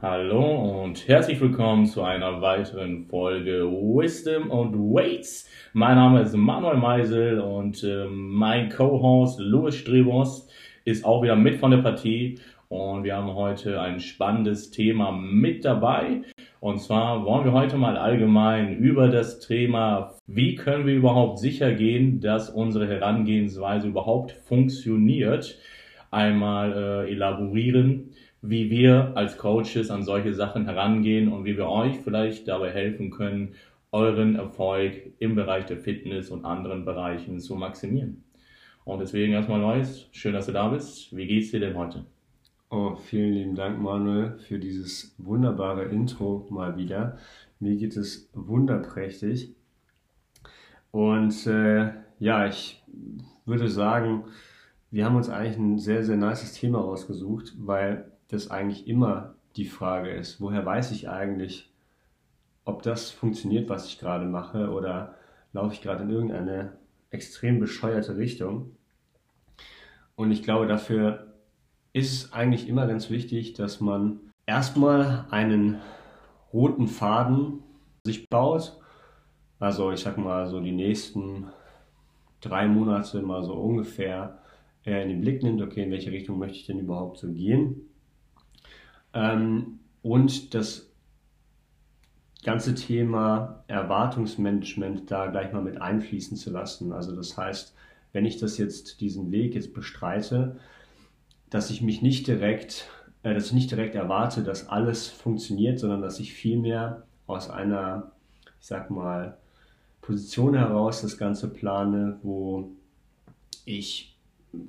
Hallo und herzlich willkommen zu einer weiteren Folge Wisdom und Weights. Mein Name ist Manuel Meisel und äh, mein Co-Host Louis Strebos ist auch wieder mit von der Partie und wir haben heute ein spannendes Thema mit dabei. Und zwar wollen wir heute mal allgemein über das Thema, wie können wir überhaupt sicher gehen, dass unsere Herangehensweise überhaupt funktioniert, einmal äh, elaborieren wie wir als Coaches an solche Sachen herangehen und wie wir euch vielleicht dabei helfen können, euren Erfolg im Bereich der Fitness und anderen Bereichen zu maximieren. Und deswegen erstmal Neues, schön, dass du da bist. Wie geht's dir denn heute? Oh, vielen lieben Dank, Manuel, für dieses wunderbare Intro mal wieder. Mir geht es wunderprächtig. Und äh, ja, ich würde sagen, wir haben uns eigentlich ein sehr, sehr nices Thema rausgesucht, weil das eigentlich immer die Frage ist, woher weiß ich eigentlich, ob das funktioniert, was ich gerade mache, oder laufe ich gerade in irgendeine extrem bescheuerte Richtung. Und ich glaube, dafür ist es eigentlich immer ganz wichtig, dass man erstmal einen roten Faden sich baut. Also ich sag mal so die nächsten drei Monate mal so ungefähr in den Blick nimmt, okay, in welche Richtung möchte ich denn überhaupt so gehen? Ähm, und das ganze Thema Erwartungsmanagement da gleich mal mit einfließen zu lassen. Also das heißt, wenn ich das jetzt, diesen Weg jetzt bestreite, dass ich mich nicht direkt, äh, dass ich nicht direkt erwarte, dass alles funktioniert, sondern dass ich vielmehr aus einer, ich sag mal, Position heraus das Ganze plane, wo ich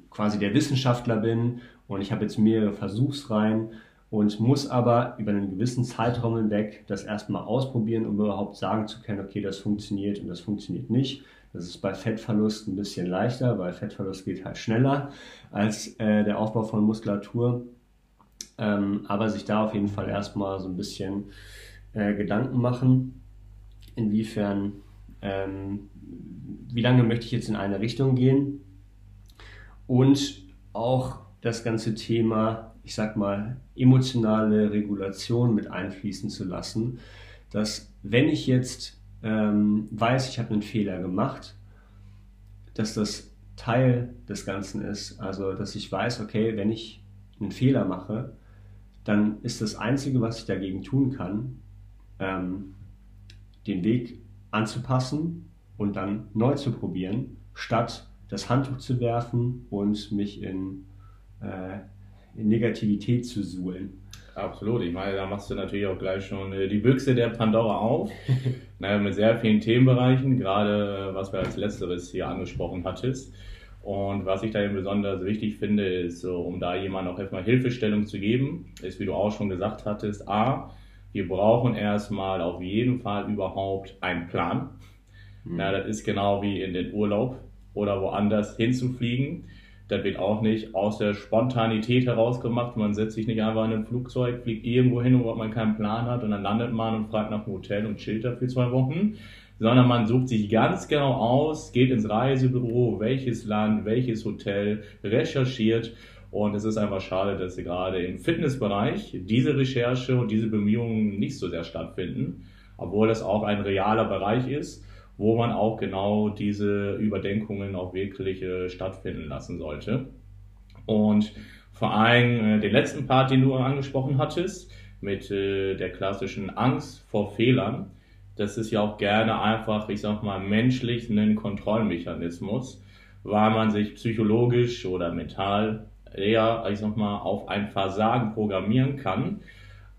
quasi der Wissenschaftler bin und ich habe jetzt mehrere Versuchsreihen und muss aber über einen gewissen Zeitraum hinweg das erstmal ausprobieren, um überhaupt sagen zu können, okay, das funktioniert und das funktioniert nicht. Das ist bei Fettverlust ein bisschen leichter, weil Fettverlust geht halt schneller als äh, der Aufbau von Muskulatur. Ähm, aber sich da auf jeden Fall erstmal so ein bisschen äh, Gedanken machen, inwiefern, ähm, wie lange möchte ich jetzt in eine Richtung gehen und auch das ganze Thema ich sag mal, emotionale Regulation mit einfließen zu lassen, dass wenn ich jetzt ähm, weiß, ich habe einen Fehler gemacht, dass das Teil des Ganzen ist. Also, dass ich weiß, okay, wenn ich einen Fehler mache, dann ist das Einzige, was ich dagegen tun kann, ähm, den Weg anzupassen und dann neu zu probieren, statt das Handtuch zu werfen und mich in äh, Negativität zu suhlen. Absolut. Ich meine, da machst du natürlich auch gleich schon äh, die Büchse der Pandora auf. naja, mit sehr vielen Themenbereichen, gerade äh, was wir als letzteres hier angesprochen hattest. Und was ich da eben besonders wichtig finde, ist, so, um da jemand auch erstmal Hilfestellung zu geben, ist, wie du auch schon gesagt hattest, A, wir brauchen erstmal auf jeden Fall überhaupt einen Plan. Mhm. Na, das ist genau wie in den Urlaub oder woanders hinzufliegen das wird auch nicht aus der Spontanität heraus gemacht. Man setzt sich nicht einfach in ein Flugzeug, fliegt irgendwo hin, wo man keinen Plan hat und dann landet man und fragt nach einem Hotel und chillt da für zwei Wochen. Sondern man sucht sich ganz genau aus, geht ins Reisebüro, welches Land, welches Hotel, recherchiert und es ist einfach schade, dass gerade im Fitnessbereich diese Recherche und diese Bemühungen nicht so sehr stattfinden, obwohl das auch ein realer Bereich ist wo man auch genau diese Überdenkungen auch wirklich äh, stattfinden lassen sollte. Und vor allem äh, den letzten Part, den du angesprochen hattest, mit äh, der klassischen Angst vor Fehlern, das ist ja auch gerne einfach, ich sag mal, menschlich ein Kontrollmechanismus, weil man sich psychologisch oder mental eher, ich sag mal, auf ein Versagen programmieren kann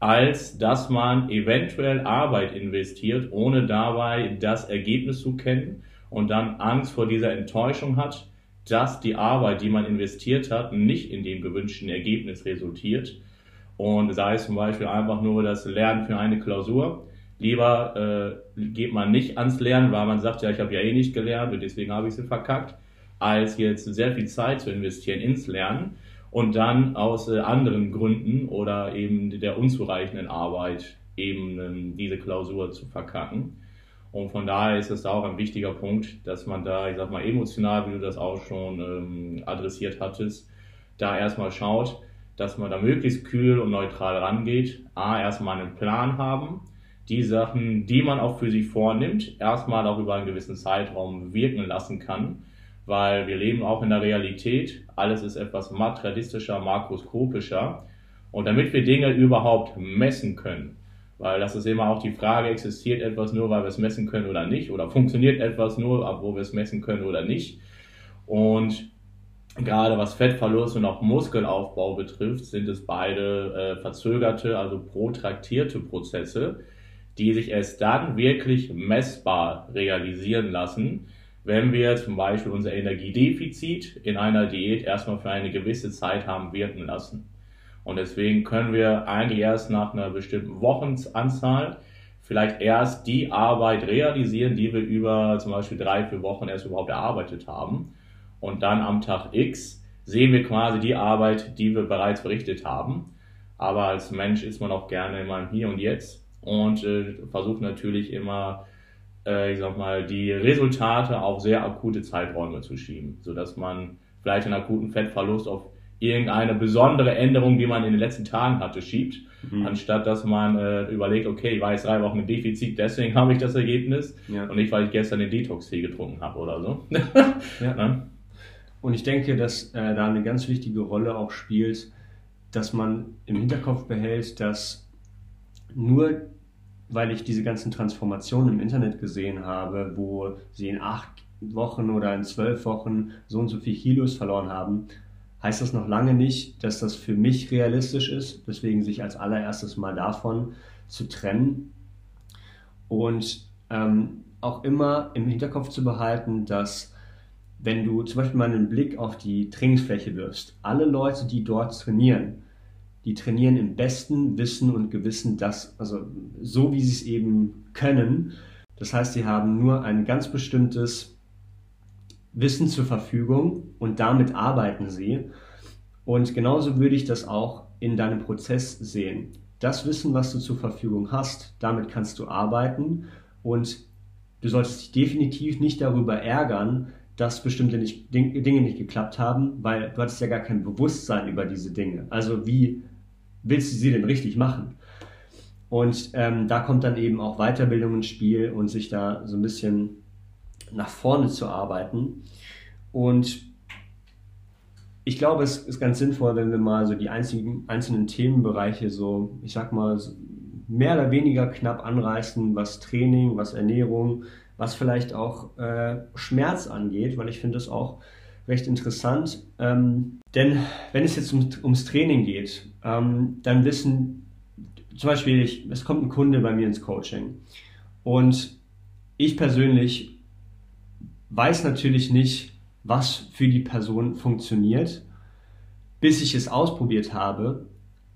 als dass man eventuell Arbeit investiert, ohne dabei das Ergebnis zu kennen und dann Angst vor dieser Enttäuschung hat, dass die Arbeit, die man investiert hat, nicht in dem gewünschten Ergebnis resultiert. Und sei es zum Beispiel einfach nur das Lernen für eine Klausur. Lieber äh, geht man nicht ans Lernen, weil man sagt, ja, ich habe ja eh nicht gelernt und deswegen habe ich sie verkackt, als jetzt sehr viel Zeit zu investieren ins Lernen und dann aus äh, anderen Gründen oder eben der unzureichenden Arbeit eben ähm, diese Klausur zu verkacken. Und von daher ist es auch ein wichtiger Punkt, dass man da, ich sag mal, emotional, wie du das auch schon ähm, adressiert hattest, da erstmal schaut, dass man da möglichst kühl und neutral rangeht. A, erstmal einen Plan haben, die Sachen, die man auch für sich vornimmt, erstmal auch über einen gewissen Zeitraum wirken lassen kann, weil wir leben auch in der Realität. Alles ist etwas materialistischer, makroskopischer. Und damit wir Dinge überhaupt messen können, weil das ist immer auch die Frage, existiert etwas nur, weil wir es messen können oder nicht, oder funktioniert etwas nur, wo wir es messen können oder nicht. Und gerade was Fettverlust und auch Muskelaufbau betrifft, sind es beide äh, verzögerte, also protraktierte Prozesse, die sich erst dann wirklich messbar realisieren lassen, wenn wir zum Beispiel unser Energiedefizit in einer Diät erstmal für eine gewisse Zeit haben wirken lassen. Und deswegen können wir eigentlich erst nach einer bestimmten Wochenanzahl vielleicht erst die Arbeit realisieren, die wir über zum Beispiel drei, vier Wochen erst überhaupt erarbeitet haben. Und dann am Tag X sehen wir quasi die Arbeit, die wir bereits berichtet haben. Aber als Mensch ist man auch gerne immer im Hier und Jetzt und äh, versucht natürlich immer, ich sag mal, die Resultate auf sehr akute Zeiträume zu schieben, sodass man vielleicht einen akuten Fettverlust auf irgendeine besondere Änderung, die man in den letzten Tagen hatte, schiebt, mhm. anstatt dass man äh, überlegt, okay, ich war jetzt drei Wochen im Defizit, deswegen habe ich das Ergebnis ja. und nicht, weil ich gestern den Detox-Tee getrunken habe oder so. ja. Ne? Und ich denke, dass äh, da eine ganz wichtige Rolle auch spielt, dass man im Hinterkopf behält, dass nur weil ich diese ganzen Transformationen im Internet gesehen habe, wo sie in acht Wochen oder in zwölf Wochen so und so viel Kilos verloren haben, heißt das noch lange nicht, dass das für mich realistisch ist. Deswegen sich als allererstes mal davon zu trennen und ähm, auch immer im Hinterkopf zu behalten, dass wenn du zum Beispiel mal einen Blick auf die Trainingsfläche wirfst, alle Leute, die dort trainieren, die trainieren im besten Wissen und Gewissen das, also so wie sie es eben können. Das heißt, sie haben nur ein ganz bestimmtes Wissen zur Verfügung und damit arbeiten sie. Und genauso würde ich das auch in deinem Prozess sehen. Das Wissen, was du zur Verfügung hast, damit kannst du arbeiten und du solltest dich definitiv nicht darüber ärgern, dass bestimmte nicht, Dinge nicht geklappt haben, weil du hattest ja gar kein Bewusstsein über diese Dinge. Also wie willst du sie denn richtig machen? Und ähm, da kommt dann eben auch Weiterbildung ins Spiel und sich da so ein bisschen nach vorne zu arbeiten. Und ich glaube, es ist ganz sinnvoll, wenn wir mal so die einzigen, einzelnen Themenbereiche so, ich sag mal, mehr oder weniger knapp anreißen, was Training, was Ernährung, was vielleicht auch äh, Schmerz angeht, weil ich finde das auch recht interessant. Ähm, denn wenn es jetzt um, ums Training geht, ähm, dann wissen, zum Beispiel, ich, es kommt ein Kunde bei mir ins Coaching und ich persönlich weiß natürlich nicht, was für die Person funktioniert, bis ich es ausprobiert habe.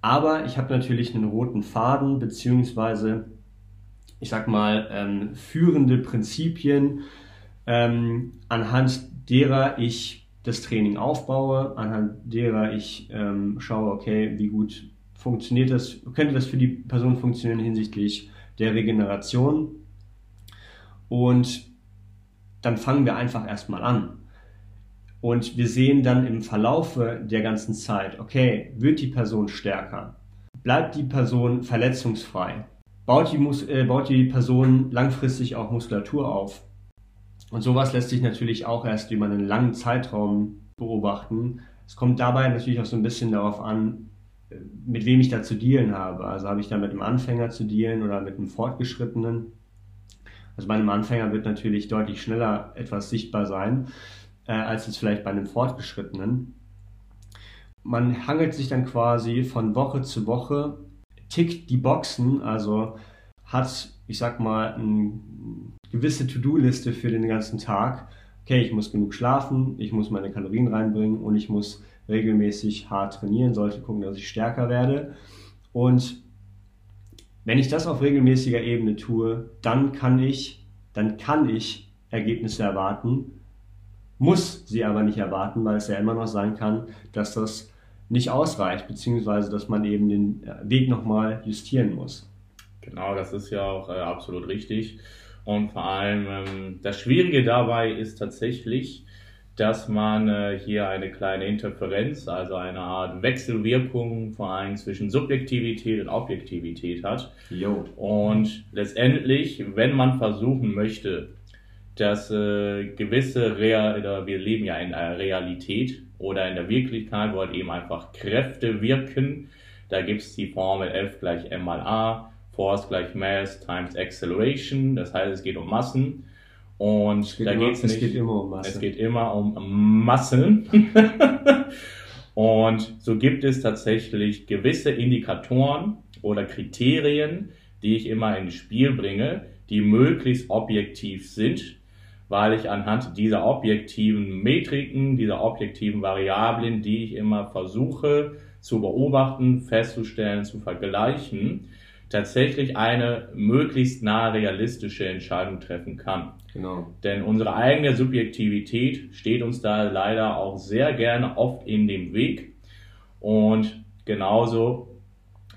Aber ich habe natürlich einen roten Faden beziehungsweise ich sag mal, ähm, führende Prinzipien, ähm, anhand derer ich das Training aufbaue, anhand derer ich ähm, schaue, okay, wie gut funktioniert das, könnte das für die Person funktionieren hinsichtlich der Regeneration. Und dann fangen wir einfach erstmal an. Und wir sehen dann im Verlaufe der ganzen Zeit, okay, wird die Person stärker? Bleibt die Person verletzungsfrei? baut die, Mus äh, baut die Person langfristig auch Muskulatur auf. Und sowas lässt sich natürlich auch erst über einen langen Zeitraum beobachten. Es kommt dabei natürlich auch so ein bisschen darauf an, äh, mit wem ich da zu dealen habe. Also habe ich da mit einem Anfänger zu dealen oder mit einem Fortgeschrittenen. Also bei einem Anfänger wird natürlich deutlich schneller etwas sichtbar sein, äh, als es vielleicht bei einem Fortgeschrittenen. Man hangelt sich dann quasi von Woche zu Woche tickt die Boxen, also hat, ich sag mal, eine gewisse To-Do-Liste für den ganzen Tag. Okay, ich muss genug schlafen, ich muss meine Kalorien reinbringen und ich muss regelmäßig hart trainieren, sollte gucken, dass ich stärker werde. Und wenn ich das auf regelmäßiger Ebene tue, dann kann ich, dann kann ich Ergebnisse erwarten, muss sie aber nicht erwarten, weil es ja immer noch sein kann, dass das nicht ausreicht, beziehungsweise dass man eben den Weg nochmal justieren muss. Genau, das ist ja auch äh, absolut richtig. Und vor allem ähm, das Schwierige dabei ist tatsächlich, dass man äh, hier eine kleine Interferenz, also eine Art Wechselwirkung vor allem zwischen Subjektivität und Objektivität hat. Jo. Und letztendlich, wenn man versuchen möchte, dass äh, gewisse Real, oder wir leben ja in einer Realität oder in der Wirklichkeit, wo halt eben einfach Kräfte wirken. Da gibt es die Formel F gleich m mal a, Force gleich Mass times Acceleration. Das heißt, es geht um Massen. Und da immer, geht's nicht. Es geht immer um Masse. Es geht immer um Massen. und so gibt es tatsächlich gewisse Indikatoren oder Kriterien, die ich immer ins Spiel bringe, die möglichst objektiv sind, weil ich anhand dieser objektiven Metriken, dieser objektiven Variablen, die ich immer versuche zu beobachten, festzustellen, zu vergleichen, tatsächlich eine möglichst nah realistische Entscheidung treffen kann. Genau. Denn unsere eigene Subjektivität steht uns da leider auch sehr gerne oft in dem Weg. Und genauso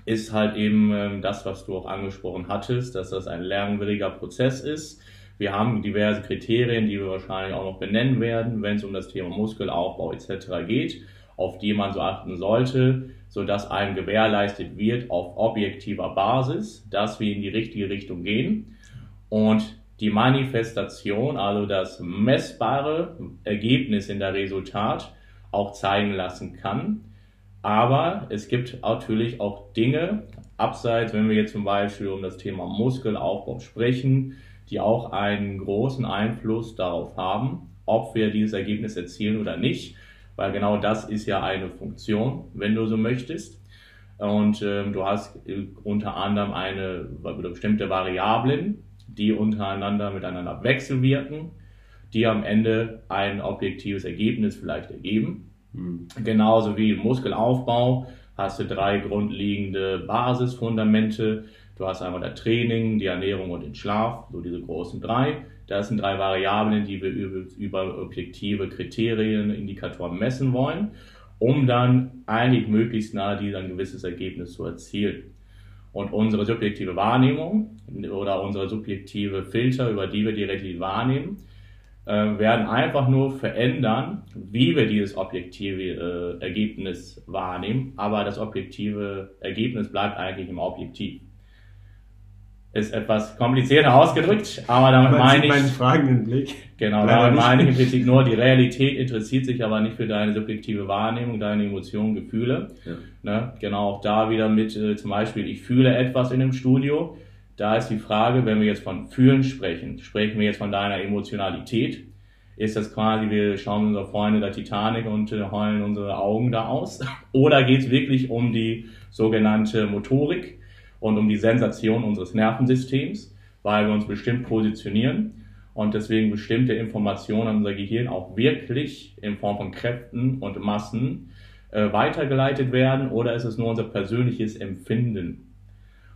ist halt eben ähm, das, was du auch angesprochen hattest, dass das ein lernwilliger Prozess ist. Wir haben diverse Kriterien, die wir wahrscheinlich auch noch benennen werden, wenn es um das Thema Muskelaufbau etc. geht, auf die man so achten sollte, sodass einem gewährleistet wird auf objektiver Basis, dass wir in die richtige Richtung gehen. Und die Manifestation, also das messbare Ergebnis in der Resultat, auch zeigen lassen kann. Aber es gibt natürlich auch Dinge, abseits, wenn wir jetzt zum Beispiel um das Thema Muskelaufbau sprechen, die auch einen großen Einfluss darauf haben, ob wir dieses Ergebnis erzielen oder nicht, weil genau das ist ja eine Funktion, wenn du so möchtest. Und ähm, du hast äh, unter anderem eine bestimmte Variablen, die untereinander miteinander wechselwirken, die am Ende ein objektives Ergebnis vielleicht ergeben. Mhm. Genauso wie im Muskelaufbau hast du drei grundlegende Basisfundamente. Du hast einmal das Training, die Ernährung und den Schlaf, so diese großen drei. Das sind drei Variablen, die wir über objektive Kriterien, Indikatoren messen wollen, um dann eigentlich möglichst nahe dieser ein gewisses Ergebnis zu erzielen. Und unsere subjektive Wahrnehmung oder unsere subjektive Filter, über die wir die Realität wahrnehmen, äh, werden einfach nur verändern, wie wir dieses objektive äh, Ergebnis wahrnehmen. Aber das objektive Ergebnis bleibt eigentlich im Objektiv. Ist etwas komplizierter ausgedrückt, aber damit Man meine sieht meinen ich, fragenden Blick. genau, Leider damit meine ich im Prinzip nur, die Realität interessiert sich aber nicht für deine subjektive Wahrnehmung, deine Emotionen, Gefühle. Ja. Ne? Genau, auch da wieder mit äh, zum Beispiel, ich fühle etwas in dem Studio. Da ist die Frage, wenn wir jetzt von Fühlen sprechen, sprechen wir jetzt von deiner Emotionalität. Ist das quasi, wir schauen unsere Freunde der Titanic und äh, heulen unsere Augen da aus? Oder geht es wirklich um die sogenannte Motorik und um die Sensation unseres Nervensystems, weil wir uns bestimmt positionieren und deswegen bestimmte Informationen an unser Gehirn auch wirklich in Form von Kräften und Massen äh, weitergeleitet werden oder ist es nur unser persönliches Empfinden?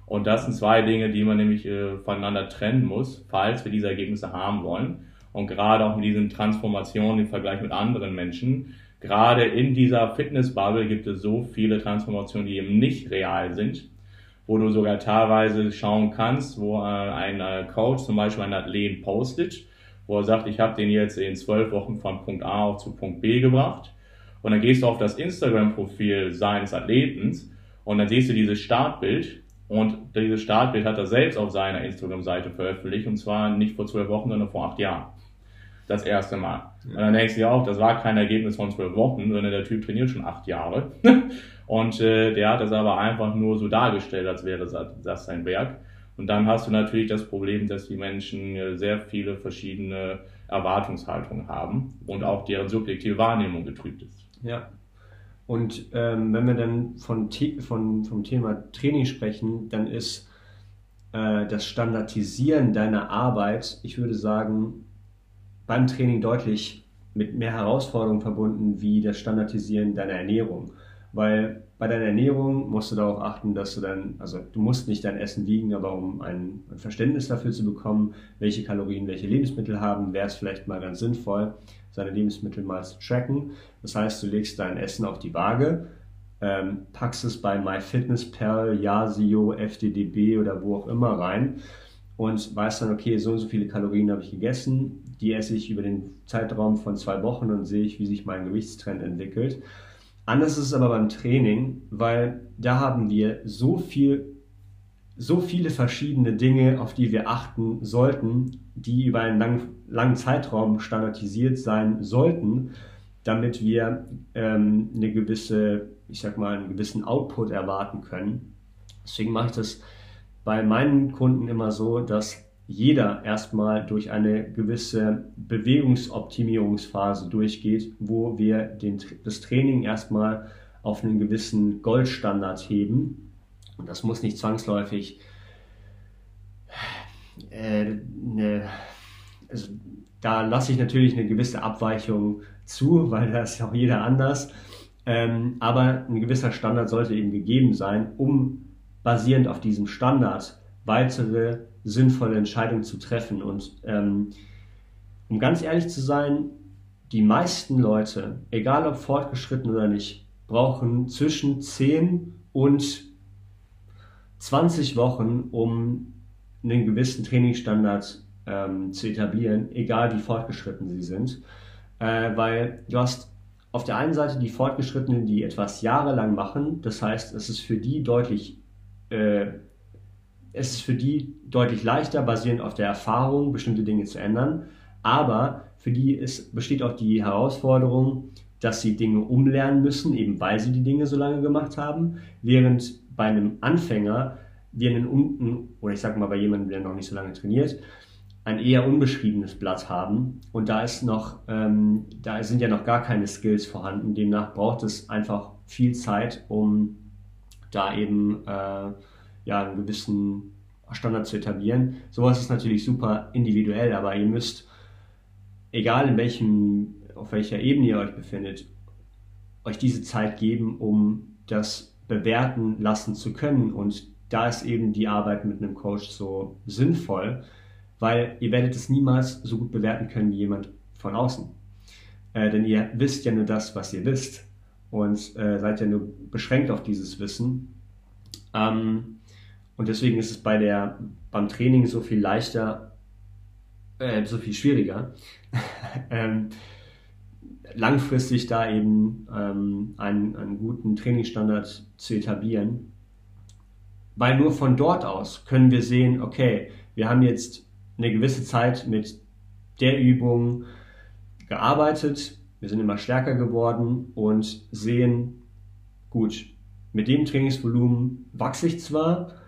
Und das sind zwei Dinge, die man nämlich äh, voneinander trennen muss, falls wir diese Ergebnisse haben wollen. Und gerade auch mit diesen Transformationen im Vergleich mit anderen Menschen, gerade in dieser Fitnessbubble gibt es so viele Transformationen, die eben nicht real sind, wo du sogar teilweise schauen kannst, wo äh, ein äh, Coach zum Beispiel einen Athleten postet, wo er sagt, ich habe den jetzt in zwölf Wochen von Punkt A auf zu Punkt B gebracht. Und dann gehst du auf das Instagram-Profil seines Athletens und dann siehst du dieses Startbild und dieses Startbild hat er selbst auf seiner Instagram-Seite veröffentlicht und zwar nicht vor zwölf Wochen, sondern vor acht Jahren. Das erste Mal. Und dann denkst du dir auch, das war kein Ergebnis von zwölf Wochen, sondern der Typ trainiert schon acht Jahre. und äh, der hat das aber einfach nur so dargestellt, als wäre das, das sein Werk. Und dann hast du natürlich das Problem, dass die Menschen äh, sehr viele verschiedene Erwartungshaltungen haben und auch deren subjektive Wahrnehmung getrübt ist. Ja. Und ähm, wenn wir dann von, von, vom Thema Training sprechen, dann ist äh, das Standardisieren deiner Arbeit, ich würde sagen, beim Training deutlich mit mehr Herausforderungen verbunden wie das Standardisieren deiner Ernährung. Weil bei deiner Ernährung musst du darauf achten, dass du dann, also du musst nicht dein Essen wiegen, aber um ein, Verständnis dafür zu bekommen, welche Kalorien welche Lebensmittel haben, wäre es vielleicht mal ganz sinnvoll, seine Lebensmittel mal zu tracken. Das heißt, du legst dein Essen auf die Waage, ähm, packst es bei MyFitnessPal, Yasio, FDDB oder wo auch immer rein und weiß dann, okay, so und so viele Kalorien habe ich gegessen, die esse ich über den Zeitraum von zwei Wochen und sehe ich, wie sich mein Gewichtstrend entwickelt. Anders ist es aber beim Training, weil da haben wir so viel, so viele verschiedene Dinge, auf die wir achten sollten, die über einen lang, langen Zeitraum standardisiert sein sollten, damit wir ähm, eine gewisse, ich sag mal, einen gewissen Output erwarten können. Deswegen mache ich das bei meinen Kunden immer so, dass jeder erstmal durch eine gewisse Bewegungsoptimierungsphase durchgeht, wo wir den, das Training erstmal auf einen gewissen Goldstandard heben. Und das muss nicht zwangsläufig äh, eine, also da lasse ich natürlich eine gewisse Abweichung zu, weil da ist auch jeder anders. Ähm, aber ein gewisser Standard sollte eben gegeben sein, um basierend auf diesem Standard weitere sinnvolle Entscheidungen zu treffen. Und ähm, um ganz ehrlich zu sein, die meisten Leute, egal ob fortgeschritten oder nicht, brauchen zwischen 10 und 20 Wochen, um einen gewissen Trainingsstandard ähm, zu etablieren, egal wie fortgeschritten sie sind. Äh, weil du hast auf der einen Seite die Fortgeschrittenen, die etwas jahrelang machen, das heißt, es ist für die deutlich äh, es ist für die deutlich leichter, basierend auf der Erfahrung, bestimmte Dinge zu ändern. Aber für die ist, besteht auch die Herausforderung, dass sie Dinge umlernen müssen, eben weil sie die Dinge so lange gemacht haben. Während bei einem Anfänger wir einen unten, oder ich sage mal bei jemandem, der noch nicht so lange trainiert, ein eher unbeschriebenes Blatt haben. Und da ist noch, ähm, da sind ja noch gar keine Skills vorhanden. Demnach braucht es einfach viel Zeit, um da eben äh, ja, einen gewissen Standard zu etablieren. Sowas ist natürlich super individuell, aber ihr müsst, egal in welchem, auf welcher Ebene ihr euch befindet, euch diese Zeit geben, um das bewerten lassen zu können. Und da ist eben die Arbeit mit einem Coach so sinnvoll, weil ihr werdet es niemals so gut bewerten können wie jemand von außen. Äh, denn ihr wisst ja nur das, was ihr wisst und äh, seid ja nur beschränkt auf dieses Wissen. Ähm, und deswegen ist es bei der, beim Training so viel leichter, äh, so viel schwieriger, ähm, langfristig da eben ähm, einen, einen guten Trainingsstandard zu etablieren. Weil nur von dort aus können wir sehen, okay, wir haben jetzt eine gewisse Zeit mit der Übung gearbeitet, wir sind immer stärker geworden und sehen, gut, mit dem Trainingsvolumen wachse ich zwar,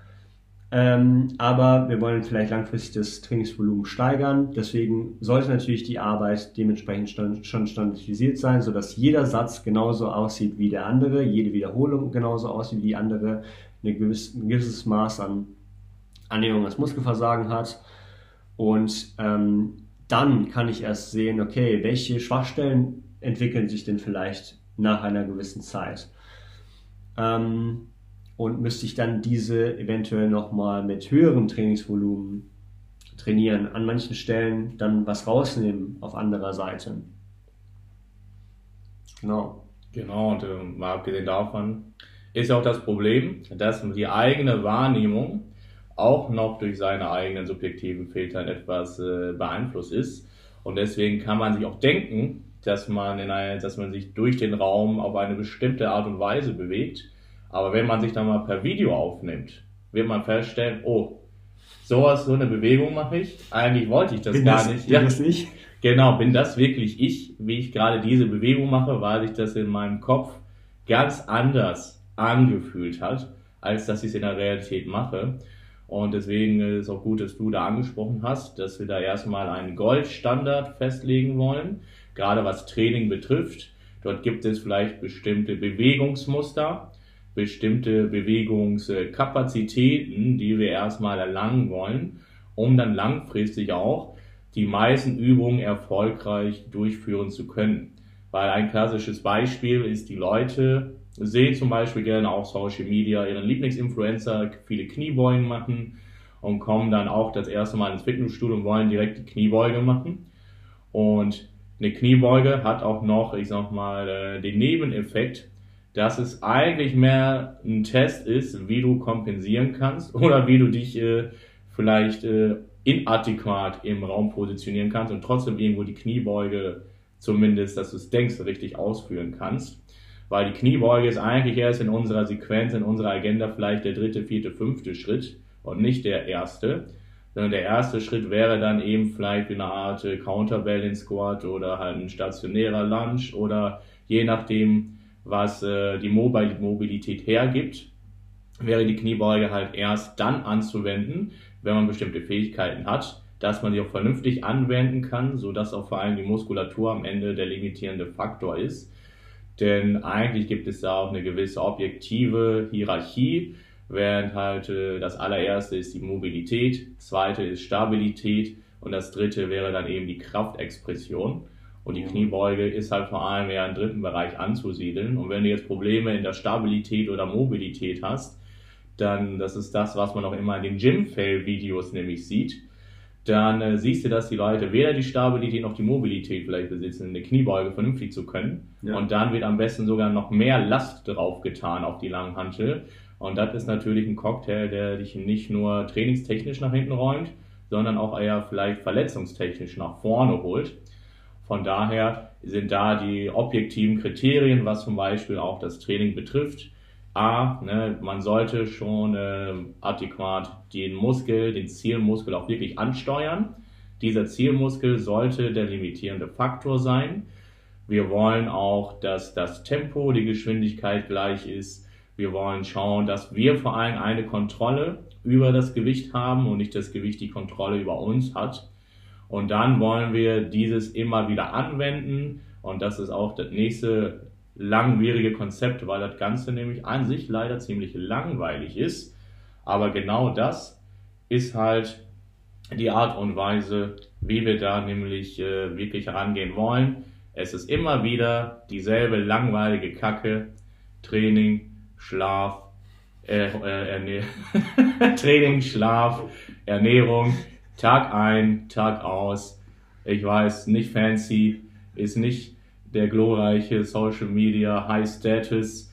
ähm, aber wir wollen vielleicht langfristig das Trainingsvolumen steigern. Deswegen sollte natürlich die Arbeit dementsprechend schon standardisiert sein, sodass jeder Satz genauso aussieht wie der andere, jede Wiederholung genauso aussieht wie die andere, gewisse, ein gewisses Maß an Annäherung ans Muskelversagen hat. Und ähm, dann kann ich erst sehen, okay, welche Schwachstellen entwickeln sich denn vielleicht nach einer gewissen Zeit. Ähm, und müsste ich dann diese eventuell nochmal mit höherem Trainingsvolumen trainieren, an manchen Stellen dann was rausnehmen auf anderer Seite. Genau. Genau, und äh, mal abgesehen davon ist auch das Problem, dass die eigene Wahrnehmung auch noch durch seine eigenen subjektiven Filtern etwas äh, beeinflusst ist. Und deswegen kann man sich auch denken, dass man, in eine, dass man sich durch den Raum auf eine bestimmte Art und Weise bewegt. Aber wenn man sich dann mal per Video aufnimmt, wird man feststellen, oh, sowas, so eine Bewegung mache ich. Eigentlich wollte ich das bin gar das, nicht. Bin ja. das ich? Genau, bin das wirklich ich, wie ich gerade diese Bewegung mache, weil sich das in meinem Kopf ganz anders angefühlt hat, als dass ich es in der Realität mache. Und deswegen ist es auch gut, dass du da angesprochen hast, dass wir da erstmal einen Goldstandard festlegen wollen, gerade was Training betrifft. Dort gibt es vielleicht bestimmte Bewegungsmuster, bestimmte Bewegungskapazitäten, die wir erstmal erlangen wollen, um dann langfristig auch die meisten Übungen erfolgreich durchführen zu können. Weil ein klassisches Beispiel ist, die Leute sehen zum Beispiel gerne auf Social Media ihren Lieblingsinfluencer viele Kniebeugen machen und kommen dann auch das erste Mal ins Fitnessstudio und wollen direkt die Kniebeuge machen. Und eine Kniebeuge hat auch noch, ich sag mal, äh, den Nebeneffekt, dass es eigentlich mehr ein Test ist, wie du kompensieren kannst oder wie du dich äh, vielleicht äh, inadäquat im Raum positionieren kannst und trotzdem irgendwo die Kniebeuge zumindest, dass du es denkst, richtig ausführen kannst. Weil die Kniebeuge ist eigentlich erst in unserer Sequenz, in unserer Agenda vielleicht der dritte, vierte, fünfte Schritt und nicht der erste. Sondern der erste Schritt wäre dann eben vielleicht eine Art äh, Counterbalance Squat oder halt ein stationärer Lunge oder je nachdem, was äh, die Mobilität hergibt, wäre die Kniebeuge halt erst dann anzuwenden, wenn man bestimmte Fähigkeiten hat, dass man sie auch vernünftig anwenden kann, so dass auch vor allem die Muskulatur am Ende der limitierende Faktor ist. Denn eigentlich gibt es da auch eine gewisse objektive Hierarchie, während halt äh, das allererste ist die Mobilität, zweite ist Stabilität und das dritte wäre dann eben die Kraftexpression. Und die Kniebeuge ist halt vor allem eher im dritten Bereich anzusiedeln. Und wenn du jetzt Probleme in der Stabilität oder Mobilität hast, dann, das ist das, was man auch immer in den Gym-Fail-Videos nämlich sieht, dann äh, siehst du, dass die Leute weder die Stabilität noch die Mobilität vielleicht besitzen, eine Kniebeuge vernünftig zu können. Ja. Und dann wird am besten sogar noch mehr Last drauf getan auf die Langhantel. Und das ist natürlich ein Cocktail, der dich nicht nur trainingstechnisch nach hinten räumt, sondern auch eher vielleicht verletzungstechnisch nach vorne holt. Von daher sind da die objektiven Kriterien, was zum Beispiel auch das Training betrifft, A, ne, man sollte schon äh, adäquat den Muskel, den Zielmuskel auch wirklich ansteuern. Dieser Zielmuskel sollte der limitierende Faktor sein. Wir wollen auch, dass das Tempo, die Geschwindigkeit gleich ist. Wir wollen schauen, dass wir vor allem eine Kontrolle über das Gewicht haben und nicht das Gewicht die Kontrolle über uns hat. Und dann wollen wir dieses immer wieder anwenden. Und das ist auch das nächste langwierige Konzept, weil das Ganze nämlich an sich leider ziemlich langweilig ist. Aber genau das ist halt die Art und Weise, wie wir da nämlich äh, wirklich herangehen wollen. Es ist immer wieder dieselbe langweilige Kacke. Training, Schlaf, äh, äh, Training, Schlaf, Ernährung, Tag ein, Tag aus. Ich weiß, nicht fancy, ist nicht der glorreiche Social Media High Status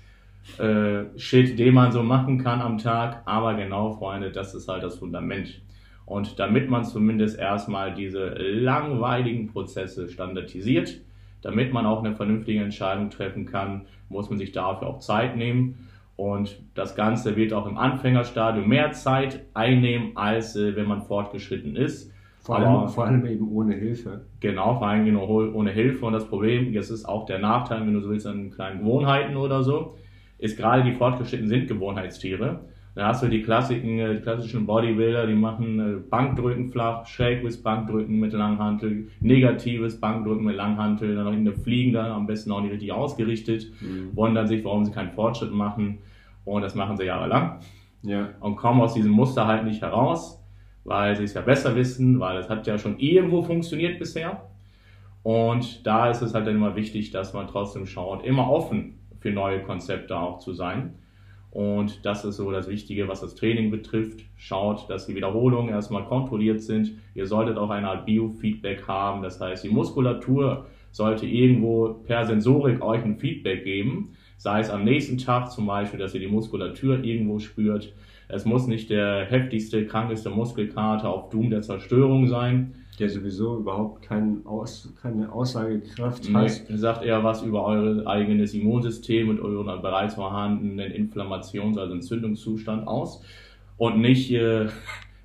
äh, Shit, den man so machen kann am Tag. Aber genau, Freunde, das ist halt das Fundament. Und damit man zumindest erstmal diese langweiligen Prozesse standardisiert, damit man auch eine vernünftige Entscheidung treffen kann, muss man sich dafür auch Zeit nehmen. Und das Ganze wird auch im Anfängerstadium mehr Zeit einnehmen, als äh, wenn man fortgeschritten ist. Vor allem, vor allem eben ohne Hilfe. Genau, vor allem genau ohne Hilfe. Und das Problem, jetzt ist auch der Nachteil, wenn du so willst, an kleinen Gewohnheiten oder so, ist gerade die Fortgeschrittenen sind Gewohnheitstiere. Da hast du die äh, die klassischen Bodybuilder, die machen äh, Bankdrücken flach, schräges Bankdrücken mit Langhantel, negatives Bankdrücken mit Langhantel, dann noch in der Fliegen dann am besten auch nicht richtig ausgerichtet, mhm. wundern sich, warum sie keinen Fortschritt machen. Und das machen sie jahrelang. Ja. Und kommen aus diesem Muster halt nicht heraus weil sie es ja besser wissen, weil es hat ja schon irgendwo funktioniert bisher. Und da ist es halt dann immer wichtig, dass man trotzdem schaut, immer offen für neue Konzepte auch zu sein. Und das ist so das Wichtige, was das Training betrifft. Schaut, dass die Wiederholungen erstmal kontrolliert sind. Ihr solltet auch eine Art Biofeedback haben. Das heißt, die Muskulatur sollte irgendwo per Sensorik euch ein Feedback geben. Sei es am nächsten Tag zum Beispiel, dass ihr die Muskulatur irgendwo spürt. Es muss nicht der heftigste, krankeste Muskelkater auf Doom der Zerstörung sein. Der sowieso überhaupt kein Aus, keine Aussagekraft nee, hat. Sagt eher was über euer eigenes Immunsystem und euren bereits vorhandenen Inflammations-, also Entzündungszustand aus. Und nicht, äh,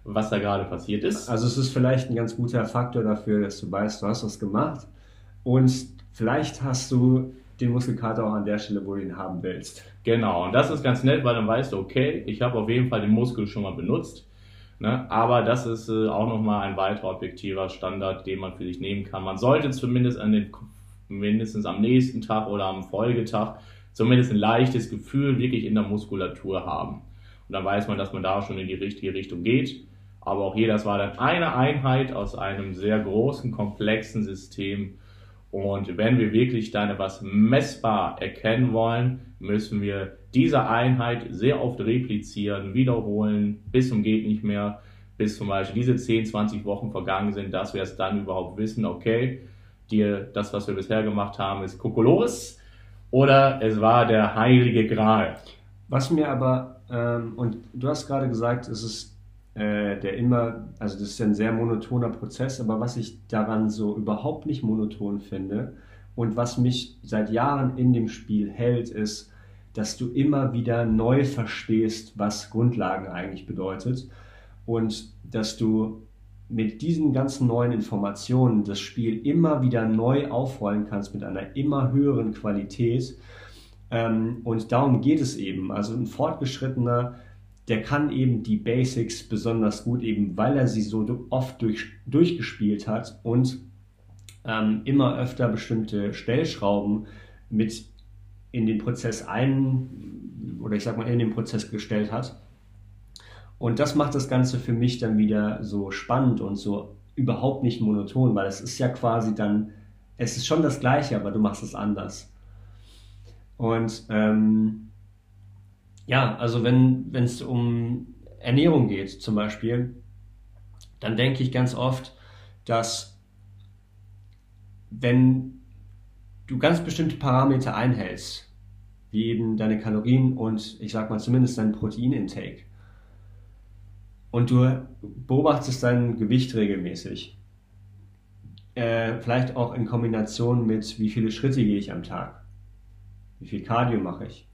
was da gerade passiert ist. Also es ist vielleicht ein ganz guter Faktor dafür, dass du weißt, du hast was gemacht. Und vielleicht hast du den Muskelkater auch an der Stelle, wo du ihn haben willst. Genau, und das ist ganz nett, weil dann weißt du, okay, ich habe auf jeden Fall den Muskel schon mal benutzt. Ne? Aber das ist äh, auch nochmal ein weiterer objektiver Standard, den man für sich nehmen kann. Man sollte zumindest an den, mindestens am nächsten Tag oder am Folgetag zumindest ein leichtes Gefühl wirklich in der Muskulatur haben. Und dann weiß man, dass man da schon in die richtige Richtung geht. Aber auch hier, das war dann eine Einheit aus einem sehr großen, komplexen System, und wenn wir wirklich dann etwas messbar erkennen wollen, müssen wir diese Einheit sehr oft replizieren, wiederholen, bis zum geht nicht mehr, bis zum Beispiel diese 10, 20 Wochen vergangen sind, dass wir es dann überhaupt wissen, okay, dir, das, was wir bisher gemacht haben, ist Kokolores oder es war der heilige Gral. Was mir aber, ähm, und du hast gerade gesagt, es ist äh, der immer, also das ist ein sehr monotoner Prozess, aber was ich daran so überhaupt nicht monoton finde und was mich seit Jahren in dem Spiel hält, ist, dass du immer wieder neu verstehst, was Grundlagen eigentlich bedeutet und dass du mit diesen ganzen neuen Informationen das Spiel immer wieder neu aufrollen kannst mit einer immer höheren Qualität. Ähm, und darum geht es eben. Also ein fortgeschrittener der kann eben die Basics besonders gut, eben weil er sie so oft durch, durchgespielt hat und ähm, immer öfter bestimmte Stellschrauben mit in den Prozess ein oder ich sag mal in den Prozess gestellt hat. Und das macht das Ganze für mich dann wieder so spannend und so überhaupt nicht monoton, weil es ist ja quasi dann, es ist schon das Gleiche, aber du machst es anders. Und ähm, ja, also wenn es um Ernährung geht zum Beispiel, dann denke ich ganz oft, dass wenn du ganz bestimmte Parameter einhältst, wie eben deine Kalorien und ich sag mal zumindest dein Proteinintake, und du beobachtest dein Gewicht regelmäßig, äh, vielleicht auch in Kombination mit wie viele Schritte gehe ich am Tag, wie viel Cardio mache ich,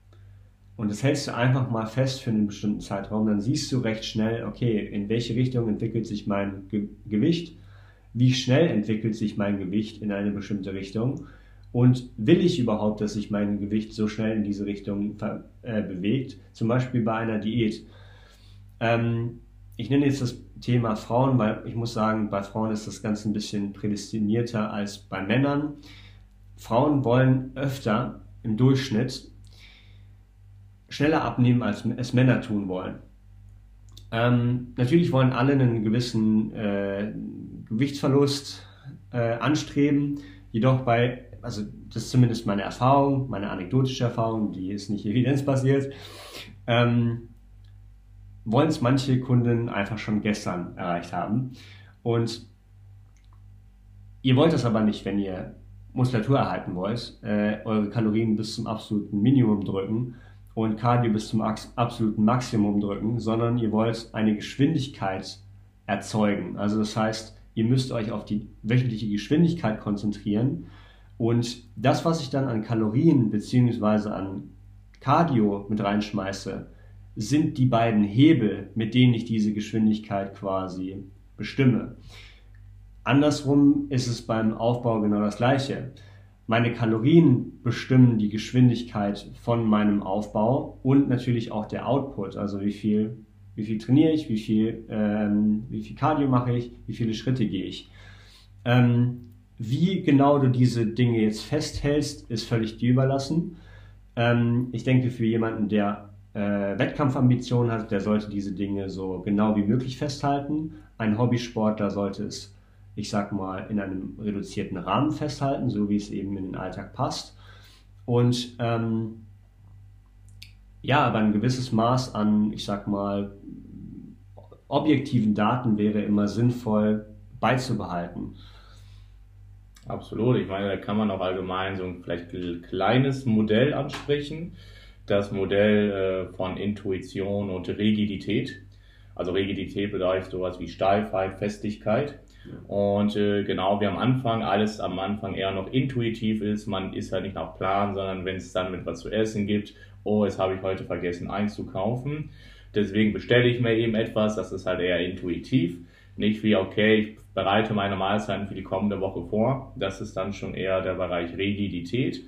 und das hältst du einfach mal fest für einen bestimmten Zeitraum, dann siehst du recht schnell, okay, in welche Richtung entwickelt sich mein Ge Gewicht, wie schnell entwickelt sich mein Gewicht in eine bestimmte Richtung und will ich überhaupt, dass sich mein Gewicht so schnell in diese Richtung äh, bewegt, zum Beispiel bei einer Diät. Ähm, ich nenne jetzt das Thema Frauen, weil ich muss sagen, bei Frauen ist das Ganze ein bisschen prädestinierter als bei Männern. Frauen wollen öfter im Durchschnitt schneller abnehmen, als es Männer tun wollen. Ähm, natürlich wollen alle einen gewissen äh, Gewichtsverlust äh, anstreben, jedoch bei, also das ist zumindest meine Erfahrung, meine anekdotische Erfahrung, die ist nicht evidenzbasiert, ähm, wollen es manche Kunden einfach schon gestern erreicht haben. Und ihr wollt das aber nicht, wenn ihr Muskulatur erhalten wollt, äh, eure Kalorien bis zum absoluten Minimum drücken und Cardio bis zum absoluten Maximum drücken, sondern ihr wollt eine Geschwindigkeit erzeugen. Also das heißt, ihr müsst euch auf die wöchentliche Geschwindigkeit konzentrieren und das, was ich dann an Kalorien bzw. an Cardio mit reinschmeiße, sind die beiden Hebel, mit denen ich diese Geschwindigkeit quasi bestimme. Andersrum ist es beim Aufbau genau das gleiche meine Kalorien bestimmen die Geschwindigkeit von meinem Aufbau und natürlich auch der Output, also wie viel, wie viel trainiere ich, wie viel, ähm, wie viel Cardio mache ich, wie viele Schritte gehe ich. Ähm, wie genau du diese Dinge jetzt festhältst, ist völlig dir überlassen. Ähm, ich denke, für jemanden, der äh, Wettkampfambitionen hat, der sollte diese Dinge so genau wie möglich festhalten. Ein Hobbysportler sollte es ich sag mal, in einem reduzierten Rahmen festhalten, so wie es eben in den Alltag passt. Und ähm, ja, aber ein gewisses Maß an, ich sag mal, objektiven Daten wäre immer sinnvoll beizubehalten. Absolut. Ich meine, da kann man auch allgemein so ein vielleicht kleines Modell ansprechen. Das Modell äh, von Intuition und Rigidität. Also Rigidität bedeutet sowas wie Steifheit, Festigkeit. Und äh, genau wie am Anfang, alles am Anfang eher noch intuitiv ist. Man ist halt nicht nach Plan, sondern wenn es dann mit was zu essen gibt, oh, jetzt habe ich heute vergessen einzukaufen. Deswegen bestelle ich mir eben etwas, das ist halt eher intuitiv. Nicht wie, okay, ich bereite meine Mahlzeiten für die kommende Woche vor. Das ist dann schon eher der Bereich Rigidität.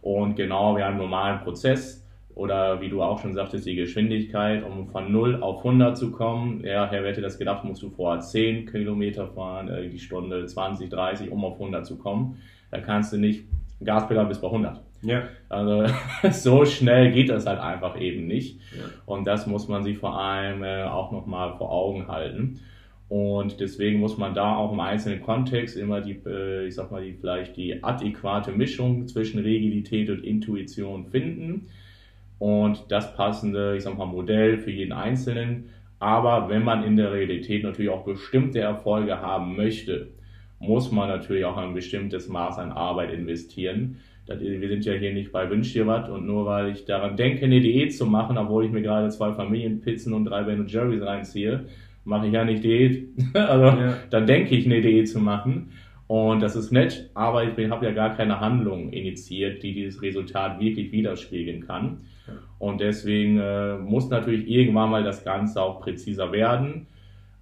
Und genau wie einen normalen Prozess oder wie du auch schon sagtest, die Geschwindigkeit, um von 0 auf 100 zu kommen. Ja, wer hätte das gedacht, musst du vorher 10 Kilometer fahren, äh, die Stunde 20, 30, um auf 100 zu kommen. Da kannst du nicht Gaspedal bis bei 100. Ja. Also so schnell geht das halt einfach eben nicht. Ja. Und das muss man sich vor allem äh, auch nochmal vor Augen halten. Und deswegen muss man da auch im einzelnen Kontext immer die, äh, ich sag mal, die, vielleicht die adäquate Mischung zwischen Rigidität und Intuition finden und das passende, ich sag mal, Modell für jeden Einzelnen. Aber wenn man in der Realität natürlich auch bestimmte Erfolge haben möchte, muss man natürlich auch ein bestimmtes Maß an Arbeit investieren. Wir sind ja hier nicht bei Wünsch dir was und nur weil ich daran denke, eine Diät zu machen, obwohl ich mir gerade zwei Familienpizzen und drei Ben Jerry's reinziehe, mache ich ja nicht Diät. also ja. dann denke ich, eine Diät zu machen. Und das ist nett, aber ich habe ja gar keine Handlung initiiert, die dieses Resultat wirklich widerspiegeln kann. Und deswegen äh, muss natürlich irgendwann mal das Ganze auch präziser werden.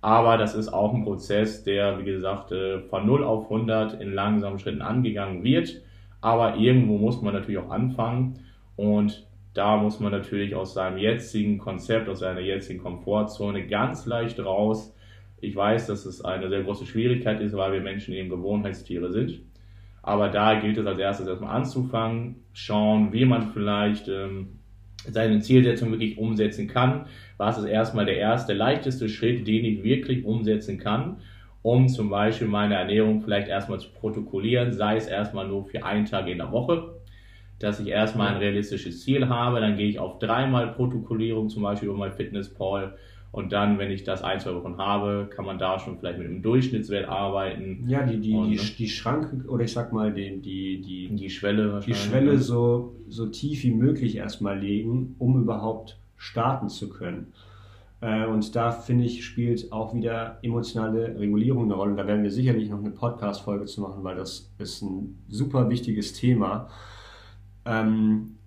Aber das ist auch ein Prozess, der, wie gesagt, äh, von 0 auf 100 in langsamen Schritten angegangen wird. Aber irgendwo muss man natürlich auch anfangen. Und da muss man natürlich aus seinem jetzigen Konzept, aus seiner jetzigen Komfortzone ganz leicht raus. Ich weiß, dass es eine sehr große Schwierigkeit ist, weil wir Menschen eben Gewohnheitstiere sind. Aber da gilt es als erstes erstmal anzufangen, schauen, wie man vielleicht ähm, seine Zielsetzung wirklich umsetzen kann. Was ist erstmal der erste, leichteste Schritt, den ich wirklich umsetzen kann, um zum Beispiel meine Ernährung vielleicht erstmal zu protokollieren, sei es erstmal nur für einen Tag in der Woche, dass ich erstmal ein realistisches Ziel habe, dann gehe ich auf dreimal Protokollierung, zum Beispiel über mein Fitnesspal und dann, wenn ich das ein, zwei Wochen habe, kann man da schon vielleicht mit einem Durchschnittswert arbeiten. Ja, die, die, und, die, die Schranke, oder ich sag mal, die, die, die, die Schwelle, die Schwelle so, so tief wie möglich erstmal legen, um überhaupt starten zu können. Äh, und da finde ich, spielt auch wieder emotionale Regulierung eine Rolle. Da werden wir sicherlich noch eine Podcast-Folge zu machen, weil das ist ein super wichtiges Thema. Ähm,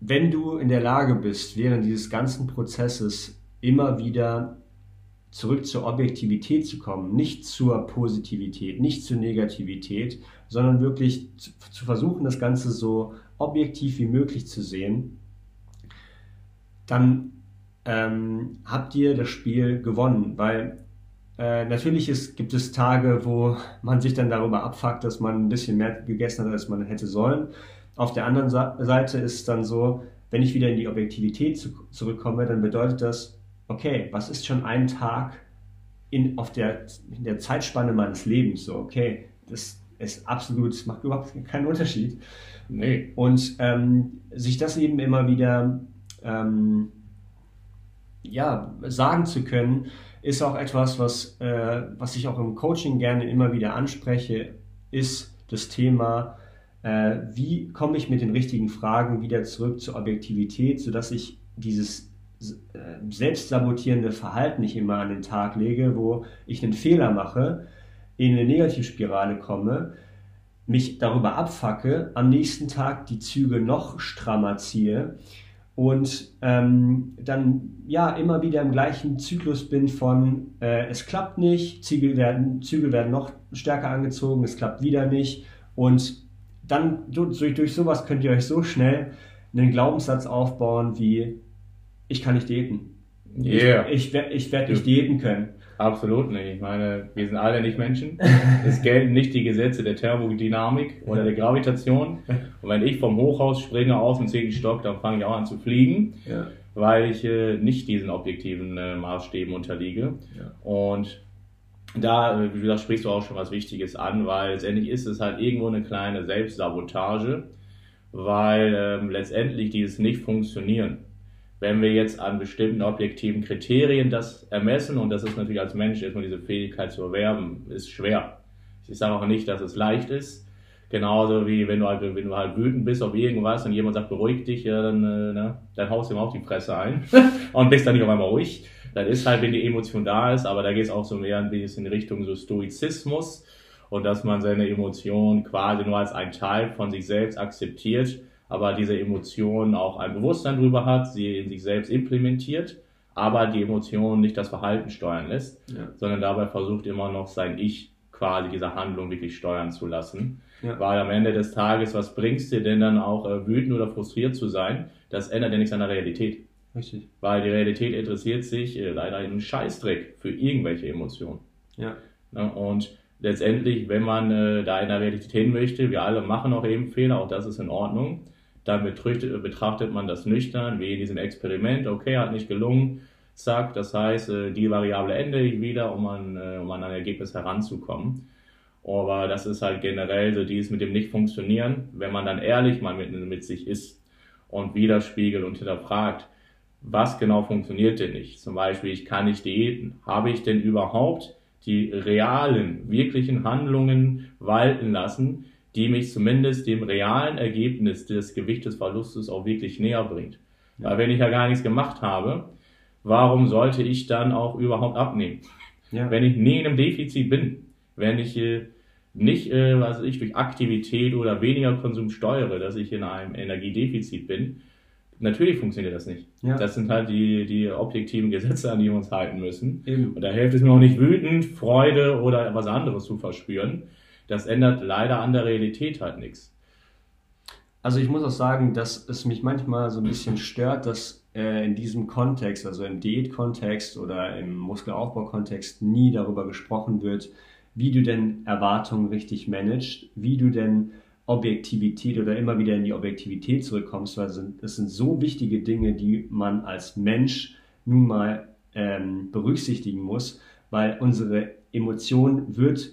wenn du in der Lage bist, während dieses ganzen Prozesses immer wieder zurück zur Objektivität zu kommen, nicht zur Positivität, nicht zur Negativität, sondern wirklich zu, versuchen, das Ganze so objektiv wie möglich zu sehen, dann ähm, habt ihr das Spiel gewonnen, weil äh, natürlich ist, gibt es Tage, wo man sich dann darüber abfuckt, dass man ein bisschen mehr gegessen hat, als man hätte sollen. Auf der anderen Seite ist es dann so, wenn ich wieder in die Objektivität zu, zurückkomme, dann bedeutet das, okay, was ist schon ein Tag in, auf der, in der Zeitspanne meines Lebens so, okay, das ist absolut, das macht überhaupt keinen Unterschied. Nee. Und ähm, sich das eben immer wieder ähm, ja, sagen zu können, ist auch etwas, was, äh, was ich auch im Coaching gerne immer wieder anspreche, ist das Thema, äh, wie komme ich mit den richtigen Fragen wieder zurück zur Objektivität, sodass ich dieses selbstsabotierende Verhalten nicht immer an den Tag lege, wo ich einen Fehler mache, in eine Negativspirale komme, mich darüber abfacke, am nächsten Tag die Züge noch strammer ziehe und ähm, dann ja immer wieder im gleichen Zyklus bin von äh, es klappt nicht, Zügel werden, Zügel werden noch stärker angezogen, es klappt wieder nicht und dann durch, durch sowas könnt ihr euch so schnell einen Glaubenssatz aufbauen wie ich kann nicht diäten. Yeah. Ich, ich, ich werde nicht diäten können. Absolut nicht. Ich meine, wir sind alle nicht Menschen. Es gelten nicht die Gesetze der Thermodynamik oder der Gravitation. Und wenn ich vom Hochhaus springe aus dem zehnten Stock, dann fange ich auch an zu fliegen, ja. weil ich äh, nicht diesen objektiven äh, Maßstäben unterliege. Ja. Und da, äh, wie gesagt, sprichst du auch schon was Wichtiges an, weil letztendlich ist es halt irgendwo eine kleine Selbstsabotage, weil ähm, letztendlich dieses Nicht-Funktionieren wenn wir jetzt an bestimmten objektiven Kriterien das ermessen, und das ist natürlich als Mensch erstmal diese Fähigkeit zu erwerben, ist schwer. Ich sage auch nicht, dass es leicht ist. Genauso wie wenn du halt, wenn du halt wütend bist auf irgendwas und jemand sagt, beruhig dich, ja, dann, äh, ne, dann haust du ihm auch die Fresse ein und bist dann nicht auf einmal ruhig. Das ist halt, wenn die Emotion da ist, aber da geht es auch so mehr ein bisschen in Richtung so Stoizismus und dass man seine Emotion quasi nur als ein Teil von sich selbst akzeptiert aber diese Emotionen auch ein Bewusstsein drüber hat, sie in sich selbst implementiert, aber die Emotionen nicht das Verhalten steuern lässt, ja. sondern dabei versucht immer noch sein Ich quasi diese Handlung wirklich steuern zu lassen. Ja. Weil am Ende des Tages, was bringst dir denn dann auch äh, wütend oder frustriert zu sein? Das ändert ja nichts an der Realität. Richtig. Weil die Realität interessiert sich äh, leider einen Scheißdreck für irgendwelche Emotionen. Ja. ja und letztendlich, wenn man äh, da in der Realität hin möchte, wir alle machen auch eben Fehler, auch das ist in Ordnung. Dann betrachtet man das nüchtern, wie in diesem Experiment, okay, hat nicht gelungen, zack, das heißt, äh, die Variable ändere ich wieder, um an, äh, um an ein Ergebnis heranzukommen. Aber das ist halt generell so dieses mit dem Nicht-Funktionieren, wenn man dann ehrlich mal mit, mit sich ist und widerspiegelt und hinterfragt, was genau funktioniert denn nicht? Zum Beispiel, ich kann nicht diäten. Habe ich denn überhaupt die realen, wirklichen Handlungen walten lassen, die mich zumindest dem realen Ergebnis des Gewichtesverlustes auch wirklich näher bringt. Ja. Weil wenn ich ja gar nichts gemacht habe, warum sollte ich dann auch überhaupt abnehmen? Ja. Wenn ich nie in einem Defizit bin, wenn ich äh, nicht, äh, was ich, durch Aktivität oder weniger Konsum steuere, dass ich in einem Energiedefizit bin, natürlich funktioniert das nicht. Ja. Das sind halt die, die objektiven Gesetze, an die wir uns halten müssen. Eben. Und da hilft es mir auch nicht wütend, Freude oder was anderes zu verspüren. Das ändert leider an der Realität halt nichts. Also ich muss auch sagen, dass es mich manchmal so ein bisschen stört, dass äh, in diesem Kontext, also im Diätkontext oder im Muskelaufbaukontext, nie darüber gesprochen wird, wie du denn Erwartungen richtig managst, wie du denn Objektivität oder immer wieder in die Objektivität zurückkommst, weil es sind so wichtige Dinge, die man als Mensch nun mal ähm, berücksichtigen muss, weil unsere Emotion wird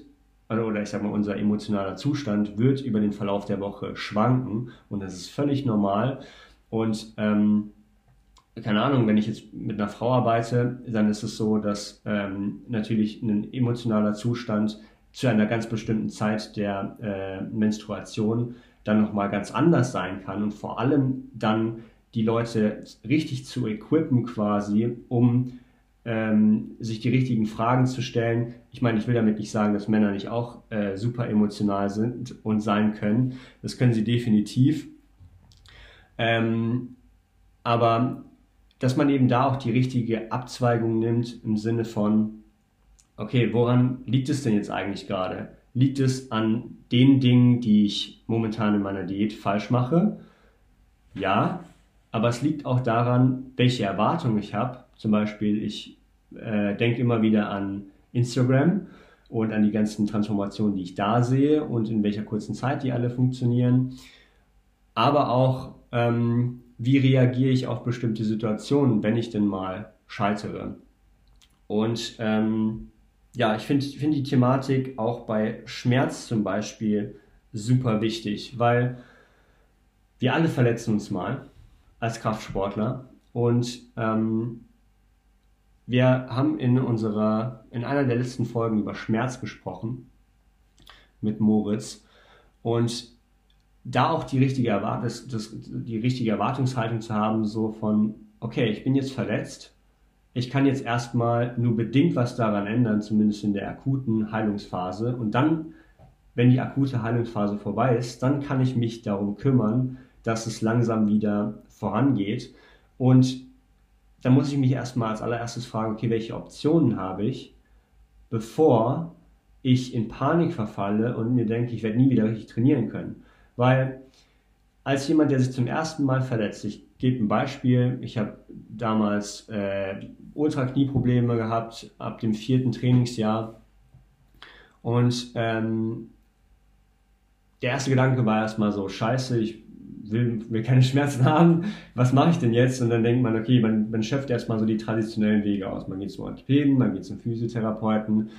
oder ich sag mal, unser emotionaler Zustand wird über den Verlauf der Woche schwanken und das ist völlig normal. Und ähm, keine Ahnung, wenn ich jetzt mit einer Frau arbeite, dann ist es so, dass ähm, natürlich ein emotionaler Zustand zu einer ganz bestimmten Zeit der äh, Menstruation dann nochmal ganz anders sein kann und vor allem dann die Leute richtig zu equippen quasi, um ähm, sich die richtigen Fragen zu stellen. Ich meine, ich will damit nicht sagen, dass Männer nicht auch äh, super emotional sind und sein können. Das können sie definitiv. Ähm, aber dass man eben da auch die richtige Abzweigung nimmt im Sinne von, okay, woran liegt es denn jetzt eigentlich gerade? Liegt es an den Dingen, die ich momentan in meiner Diät falsch mache? Ja, aber es liegt auch daran, welche Erwartungen ich habe. Zum Beispiel, ich äh, denke immer wieder an Instagram und an die ganzen Transformationen, die ich da sehe und in welcher kurzen Zeit die alle funktionieren. Aber auch, ähm, wie reagiere ich auf bestimmte Situationen, wenn ich denn mal scheitere. Und ähm, ja, ich finde find die Thematik auch bei Schmerz zum Beispiel super wichtig, weil wir alle verletzen uns mal als Kraftsportler und ähm, wir haben in unserer, in einer der letzten Folgen über Schmerz gesprochen mit Moritz und da auch die richtige, Erwart das, das, die richtige Erwartungshaltung zu haben, so von, okay, ich bin jetzt verletzt, ich kann jetzt erstmal nur bedingt was daran ändern, zumindest in der akuten Heilungsphase. Und dann, wenn die akute Heilungsphase vorbei ist, dann kann ich mich darum kümmern, dass es langsam wieder vorangeht. Und da muss ich mich erstmal als allererstes fragen, okay, welche Optionen habe ich, bevor ich in Panik verfalle und mir denke, ich werde nie wieder richtig trainieren können. Weil als jemand, der sich zum ersten Mal verletzt, ich gebe ein Beispiel, ich habe damals äh, Ultra-Knieprobleme gehabt ab dem vierten Trainingsjahr und ähm, der erste Gedanke war erstmal so, scheiße, ich will, will keine Schmerzen haben, was mache ich denn jetzt? Und dann denkt man, okay, man, man schöpft erstmal so die traditionellen Wege aus. Man geht zum Orthopäden, man geht zum Physiotherapeuten.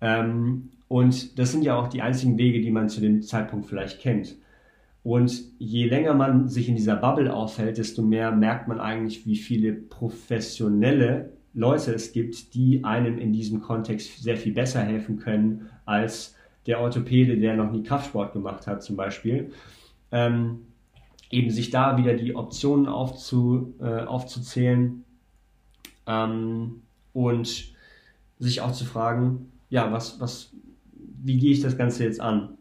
Ähm, und das sind ja auch die einzigen Wege, die man zu dem Zeitpunkt vielleicht kennt. Und je länger man sich in dieser Bubble aufhält, desto mehr merkt man eigentlich, wie viele professionelle Leute es gibt, die einem in diesem Kontext sehr viel besser helfen können als der Orthopäde, der noch nie Kraftsport gemacht hat zum Beispiel. Ähm, eben sich da wieder die Optionen aufzu, äh, aufzuzählen ähm, und sich auch zu fragen, ja, was, was, wie gehe ich das Ganze jetzt an?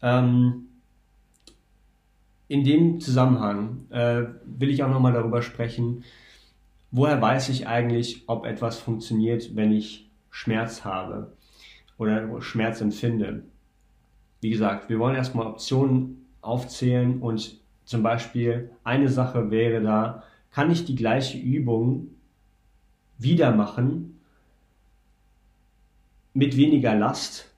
Ähm, in dem Zusammenhang äh, will ich auch nochmal darüber sprechen, woher weiß ich eigentlich, ob etwas funktioniert, wenn ich Schmerz habe oder Schmerz empfinde. Wie gesagt, wir wollen erstmal Optionen aufzählen und zum Beispiel eine Sache wäre da, kann ich die gleiche Übung wieder machen mit weniger Last?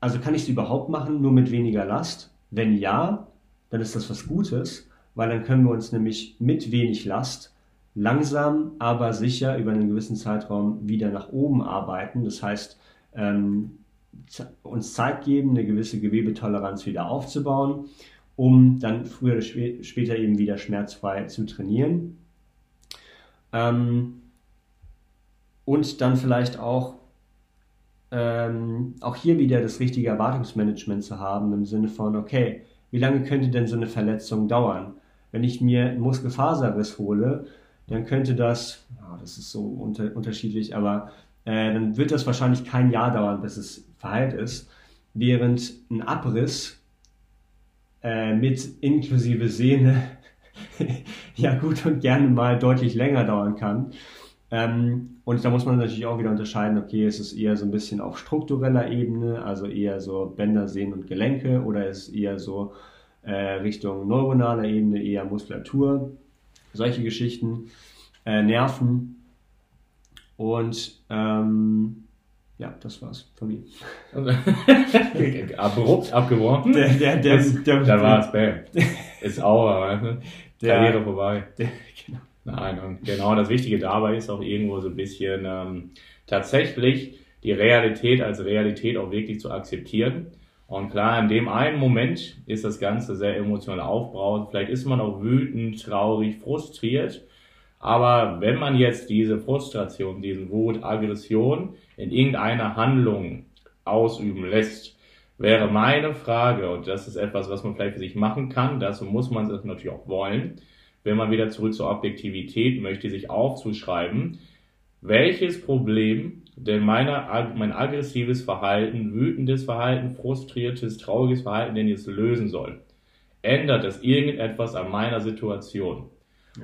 Also kann ich sie überhaupt machen, nur mit weniger Last? Wenn ja, dann ist das was Gutes, weil dann können wir uns nämlich mit wenig Last langsam, aber sicher über einen gewissen Zeitraum wieder nach oben arbeiten. Das heißt, ähm, uns Zeit geben, eine gewisse Gewebetoleranz wieder aufzubauen, um dann früher oder später eben wieder schmerzfrei zu trainieren. Ähm, und dann vielleicht auch, ähm, auch hier wieder das richtige Erwartungsmanagement zu haben, im Sinne von, okay, wie lange könnte denn so eine Verletzung dauern? Wenn ich mir einen Muskelfaserriss hole, dann könnte das, oh, das ist so unter, unterschiedlich, aber äh, dann wird das wahrscheinlich kein Jahr dauern, bis es verheilt ist, während ein Abriss äh, mit inklusive Sehne ja gut und gerne mal deutlich länger dauern kann. Ähm, und da muss man natürlich auch wieder unterscheiden, okay, ist es eher so ein bisschen auf struktureller Ebene, also eher so Bänder, Sehnen und Gelenke, oder ist es eher so äh, Richtung neuronaler Ebene, eher Muskulatur, solche Geschichten, äh, Nerven. Und ähm, ja, das war's von mir. Abrupt abgeworfen. Der, der, der, das, der, da war es, bam. Ist Aura, weißt du? Karriere vorbei. Der, genau. Nein, und genau das Wichtige dabei ist auch irgendwo so ein bisschen ähm, tatsächlich die Realität als Realität auch wirklich zu akzeptieren. Und klar, in dem einen Moment ist das Ganze sehr emotional aufbrausend. Vielleicht ist man auch wütend, traurig, frustriert. Aber wenn man jetzt diese Frustration, diesen Wut, Aggression in irgendeiner Handlung ausüben lässt, wäre meine Frage, und das ist etwas, was man vielleicht für sich machen kann, dazu muss man es natürlich auch wollen, wenn man wieder zurück zur Objektivität möchte, sich aufzuschreiben, welches Problem denn meine, mein aggressives Verhalten, wütendes Verhalten, frustriertes, trauriges Verhalten denn jetzt lösen soll. Ändert es irgendetwas an meiner Situation?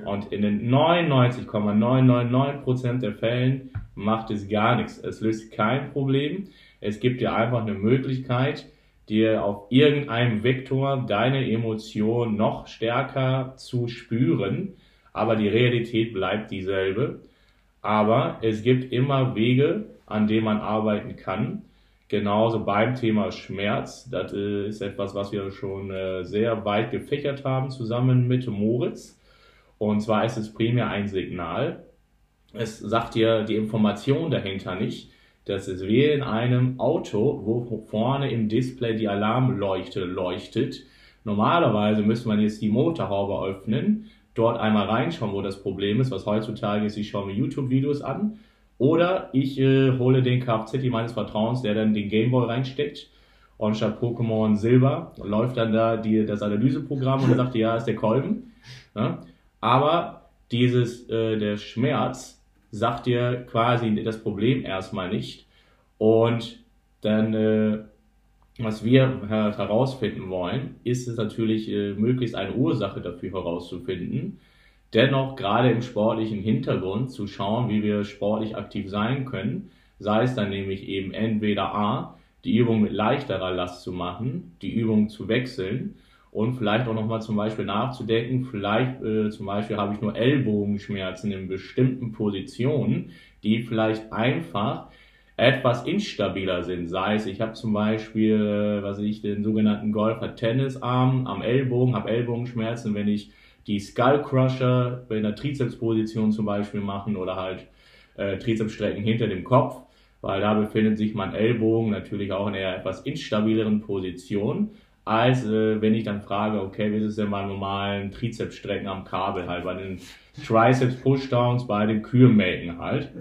Und in den 99,999% der Fällen macht es gar nichts. Es löst kein Problem. Es gibt dir einfach eine Möglichkeit, dir auf irgendeinem Vektor deine Emotion noch stärker zu spüren, aber die Realität bleibt dieselbe. Aber es gibt immer Wege, an denen man arbeiten kann. Genauso beim Thema Schmerz. Das ist etwas, was wir schon äh, sehr weit gefächert haben, zusammen mit Moritz. Und zwar ist es primär ein Signal. Es sagt dir die Information dahinter nicht. Das ist wie in einem Auto, wo vorne im Display die Alarmleuchte leuchtet. Normalerweise müsste man jetzt die Motorhaube öffnen, dort einmal reinschauen, wo das Problem ist, was heutzutage ist, ich schaue mir YouTube-Videos an. Oder ich äh, hole den Kfz meines Vertrauens, der dann den Gameboy reinsteckt. Und statt Pokémon Silber läuft dann da die, das Analyseprogramm und sagt, ja, ist der Kolben. Ja? Aber dieses, äh, der Schmerz sagt dir quasi das Problem erstmal nicht. Und dann, äh, was wir herausfinden wollen, ist es natürlich äh, möglichst eine Ursache dafür herauszufinden. Dennoch gerade im sportlichen Hintergrund zu schauen, wie wir sportlich aktiv sein können, sei es dann nämlich eben entweder A, die Übung mit leichterer Last zu machen, die Übung zu wechseln und vielleicht auch nochmal zum Beispiel nachzudenken, vielleicht äh, zum Beispiel habe ich nur Ellbogenschmerzen in bestimmten Positionen, die vielleicht einfach etwas instabiler sind. Sei es, ich habe zum Beispiel, äh, was ich, den sogenannten Golfer-Tennisarm am Ellbogen, habe Ellbogenschmerzen, wenn ich die Skull Crusher in der Trizepsposition zum Beispiel machen oder halt äh, Trizepsstrecken hinter dem Kopf, weil da befindet sich mein Ellbogen natürlich auch in einer etwas instabileren Position als äh, wenn ich dann frage, okay, wie ist es denn bei normalen Trizepsstrecken am Kabel halt, bei den Triceps Pushdowns, bei den Kürmelken halt.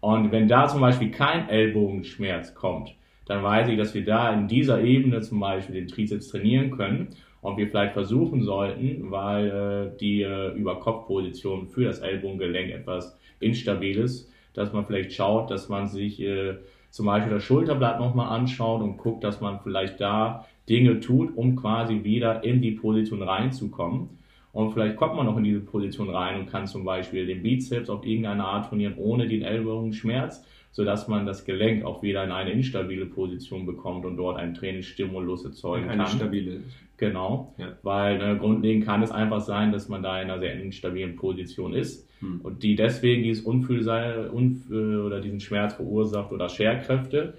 Und wenn da zum Beispiel kein Ellbogenschmerz kommt, dann weiß ich, dass wir da in dieser Ebene zum Beispiel den Trizeps trainieren können und wir vielleicht versuchen sollten, weil äh, die äh, Überkopfposition für das Ellbogengelenk etwas instabil ist, dass man vielleicht schaut, dass man sich äh, zum Beispiel das Schulterblatt nochmal anschaut und guckt, dass man vielleicht da Dinge tut, um quasi wieder in die Position reinzukommen. Und vielleicht kommt man noch in diese Position rein und kann zum Beispiel den Bizeps auf irgendeine Art trainieren, ohne den Ellbogenschmerz, sodass man das Gelenk auch wieder in eine instabile Position bekommt und dort einen Trainingsstimulus erzeugen eine kann. Eine stabile. Genau, ja. weil ne, grundlegend kann es einfach sein, dass man da in einer sehr instabilen Position ist hm. und die deswegen dieses Unfühlsein Unf oder diesen Schmerz verursacht oder Scherkräfte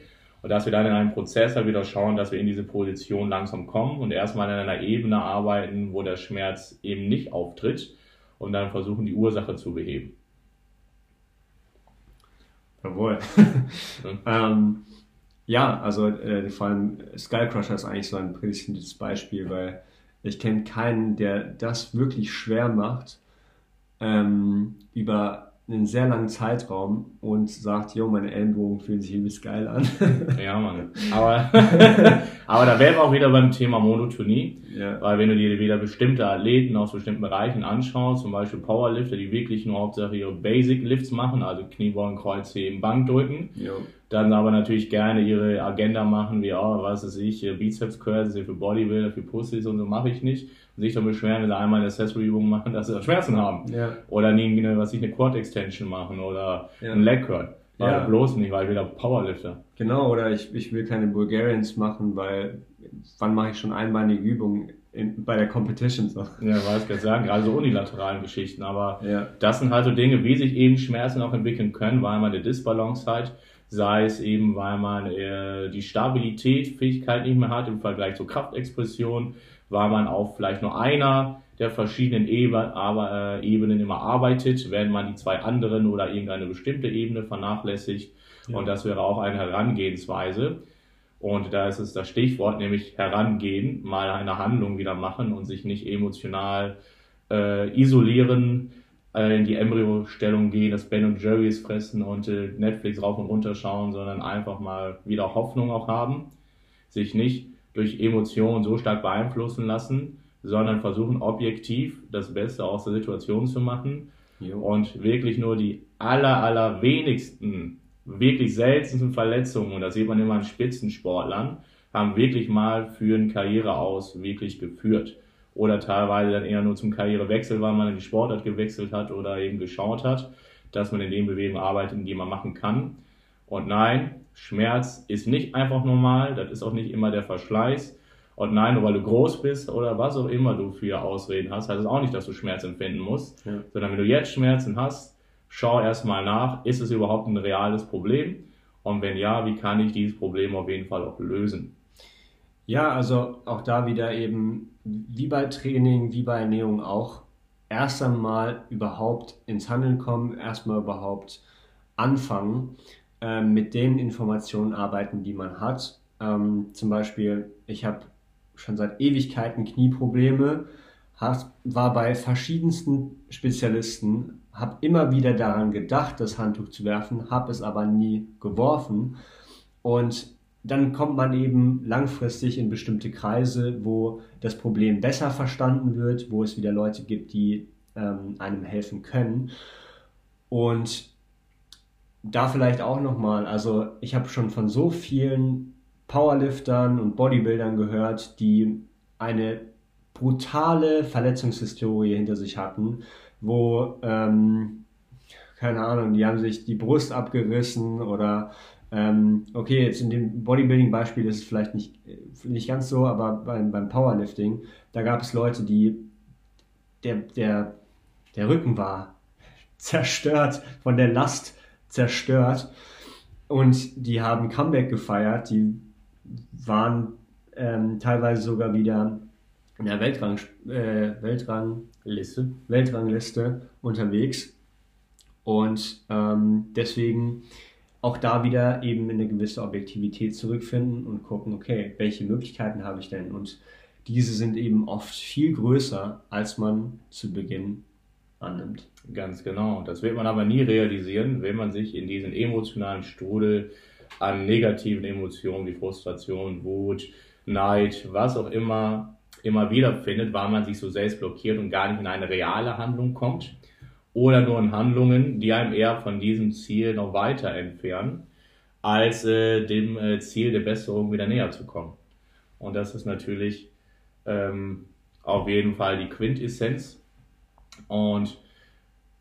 und dass wir dann in einem Prozess halt wieder schauen, dass wir in diese Position langsam kommen und erstmal in einer Ebene arbeiten, wo der Schmerz eben nicht auftritt und dann versuchen, die Ursache zu beheben. Jawohl. ähm, ja, also äh, vor allem Skullcrusher ist eigentlich so ein prädestiniertes Beispiel, weil ich kenne keinen, der das wirklich schwer macht, ähm, über einen sehr langen Zeitraum und sagt, jo, meine Ellenbogen fühlen sich übelst geil an. ja, Mann. Aber, aber da wären wir auch wieder beim Thema Monotonie. Ja. Weil wenn du dir wieder bestimmte Athleten aus bestimmten Bereichen anschaust, zum Beispiel Powerlifter, die wirklich nur hauptsächlich ihre Basic Lifts machen, also Kniebeugen, Kreuzheben, Bankdrücken, ja. Dann aber natürlich gerne ihre Agenda machen, wie, oh, was weiß ich, Bizeps Curls für Bodybuilder, für Pussys und so mache ich nicht. Und sich dann beschweren, wenn sie einmal eine Accessory-Übung machen, dass sie Schmerzen haben. Ja. Oder eine, was ich, eine Quad Extension machen oder ein Leg Curl. Weil ja. bloß nicht, weil wieder Powerlifter. Genau, oder ich, ich will keine Bulgarians machen, weil wann mache ich schon einbeinige Übungen in, bei der Competition so? Ja, weiß ich gerade sagen, gerade so unilateralen Geschichten, aber ja. das sind halt so Dinge, wie sich eben Schmerzen auch entwickeln können, weil man eine Disbalance hat, sei es eben, weil man äh, die Stabilität, Fähigkeit nicht mehr hat im Vergleich zur Kraftexpression, weil man auf vielleicht nur einer der verschiedenen Ebenen, aber, äh, Ebenen immer arbeitet, während man die zwei anderen oder irgendeine bestimmte Ebene vernachlässigt. Ja. Und das wäre auch eine Herangehensweise. Und da ist es das Stichwort, nämlich herangehen, mal eine Handlung wieder machen und sich nicht emotional äh, isolieren, äh, in die Embryo-Stellung gehen, das Ben und Jerry's fressen und äh, Netflix rauf und runter schauen, sondern einfach mal wieder Hoffnung auch haben, sich nicht durch Emotionen so stark beeinflussen lassen, sondern versuchen objektiv das Beste aus der Situation zu machen jo. und wirklich nur die aller, aller wenigsten, wirklich seltensten Verletzungen, und das sieht man immer an Spitzensportlern, haben wirklich mal für eine Karriere aus wirklich geführt. Oder teilweise dann eher nur zum Karrierewechsel, weil man in die Sportart gewechselt hat oder eben geschaut hat, dass man in den Bewegungen arbeitet, die man machen kann. Und nein, Schmerz ist nicht einfach normal, das ist auch nicht immer der Verschleiß, und nein, nur weil du groß bist oder was auch immer du für Ausreden hast, heißt es auch nicht, dass du Schmerz empfinden musst. Ja. Sondern wenn du jetzt Schmerzen hast, schau erstmal nach, ist es überhaupt ein reales Problem? Und wenn ja, wie kann ich dieses Problem auf jeden Fall auch lösen? Ja, also auch da wieder eben, wie bei Training, wie bei Ernährung auch, erst einmal überhaupt ins Handeln kommen, erstmal überhaupt anfangen, äh, mit den Informationen arbeiten, die man hat. Ähm, zum Beispiel, ich habe schon seit Ewigkeiten Knieprobleme, war bei verschiedensten Spezialisten, habe immer wieder daran gedacht, das Handtuch zu werfen, habe es aber nie geworfen. Und dann kommt man eben langfristig in bestimmte Kreise, wo das Problem besser verstanden wird, wo es wieder Leute gibt, die ähm, einem helfen können. Und da vielleicht auch nochmal, also ich habe schon von so vielen Powerliftern und Bodybuildern gehört, die eine brutale Verletzungshistorie hinter sich hatten, wo, ähm, keine Ahnung, die haben sich die Brust abgerissen oder, ähm, okay, jetzt in dem Bodybuilding-Beispiel ist es vielleicht nicht, nicht ganz so, aber beim, beim Powerlifting, da gab es Leute, die, der, der, der Rücken war zerstört, von der Last zerstört und die haben Comeback gefeiert, die waren ähm, teilweise sogar wieder in der Weltrang, äh, Weltrangliste, Weltrangliste unterwegs. Und ähm, deswegen auch da wieder eben eine gewisse Objektivität zurückfinden und gucken, okay, welche Möglichkeiten habe ich denn? Und diese sind eben oft viel größer, als man zu Beginn annimmt. Ganz genau. Das wird man aber nie realisieren, wenn man sich in diesen emotionalen Strudel an negativen Emotionen wie Frustration, Wut, Neid, was auch immer, immer wieder findet, weil man sich so selbst blockiert und gar nicht in eine reale Handlung kommt. Oder nur in Handlungen, die einem eher von diesem Ziel noch weiter entfernen, als äh, dem äh, Ziel der Besserung wieder näher zu kommen. Und das ist natürlich ähm, auf jeden Fall die Quintessenz. Und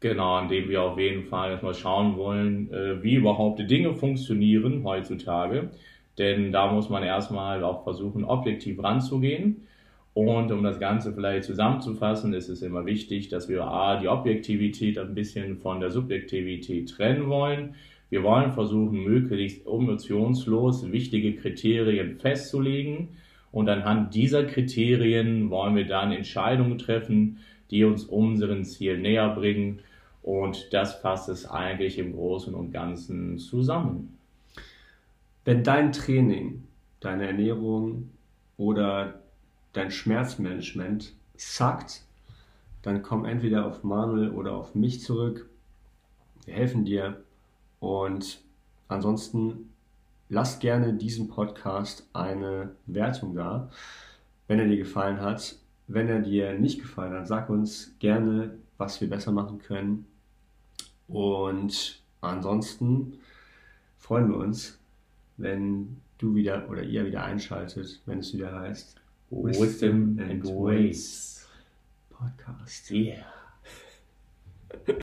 Genau, an dem wir auf jeden Fall erstmal schauen wollen, äh, wie überhaupt die Dinge funktionieren heutzutage. Denn da muss man erstmal auch versuchen, objektiv ranzugehen. Und um das Ganze vielleicht zusammenzufassen, ist es immer wichtig, dass wir A, die Objektivität ein bisschen von der Subjektivität trennen wollen. Wir wollen versuchen, möglichst emotionslos wichtige Kriterien festzulegen. Und anhand dieser Kriterien wollen wir dann Entscheidungen treffen, die uns unseren Ziel näher bringen und das fasst es eigentlich im Großen und Ganzen zusammen. Wenn dein Training, deine Ernährung oder dein Schmerzmanagement sackt, dann komm entweder auf Manuel oder auf mich zurück. Wir helfen dir. Und ansonsten lass gerne diesem Podcast eine Wertung da. wenn er dir gefallen hat. Wenn er dir nicht gefallen hat, sag uns gerne, was wir besser machen können. Und ansonsten freuen wir uns, wenn du wieder oder ihr wieder einschaltet, wenn es wieder heißt Wisdom and Ways Podcast. Yeah.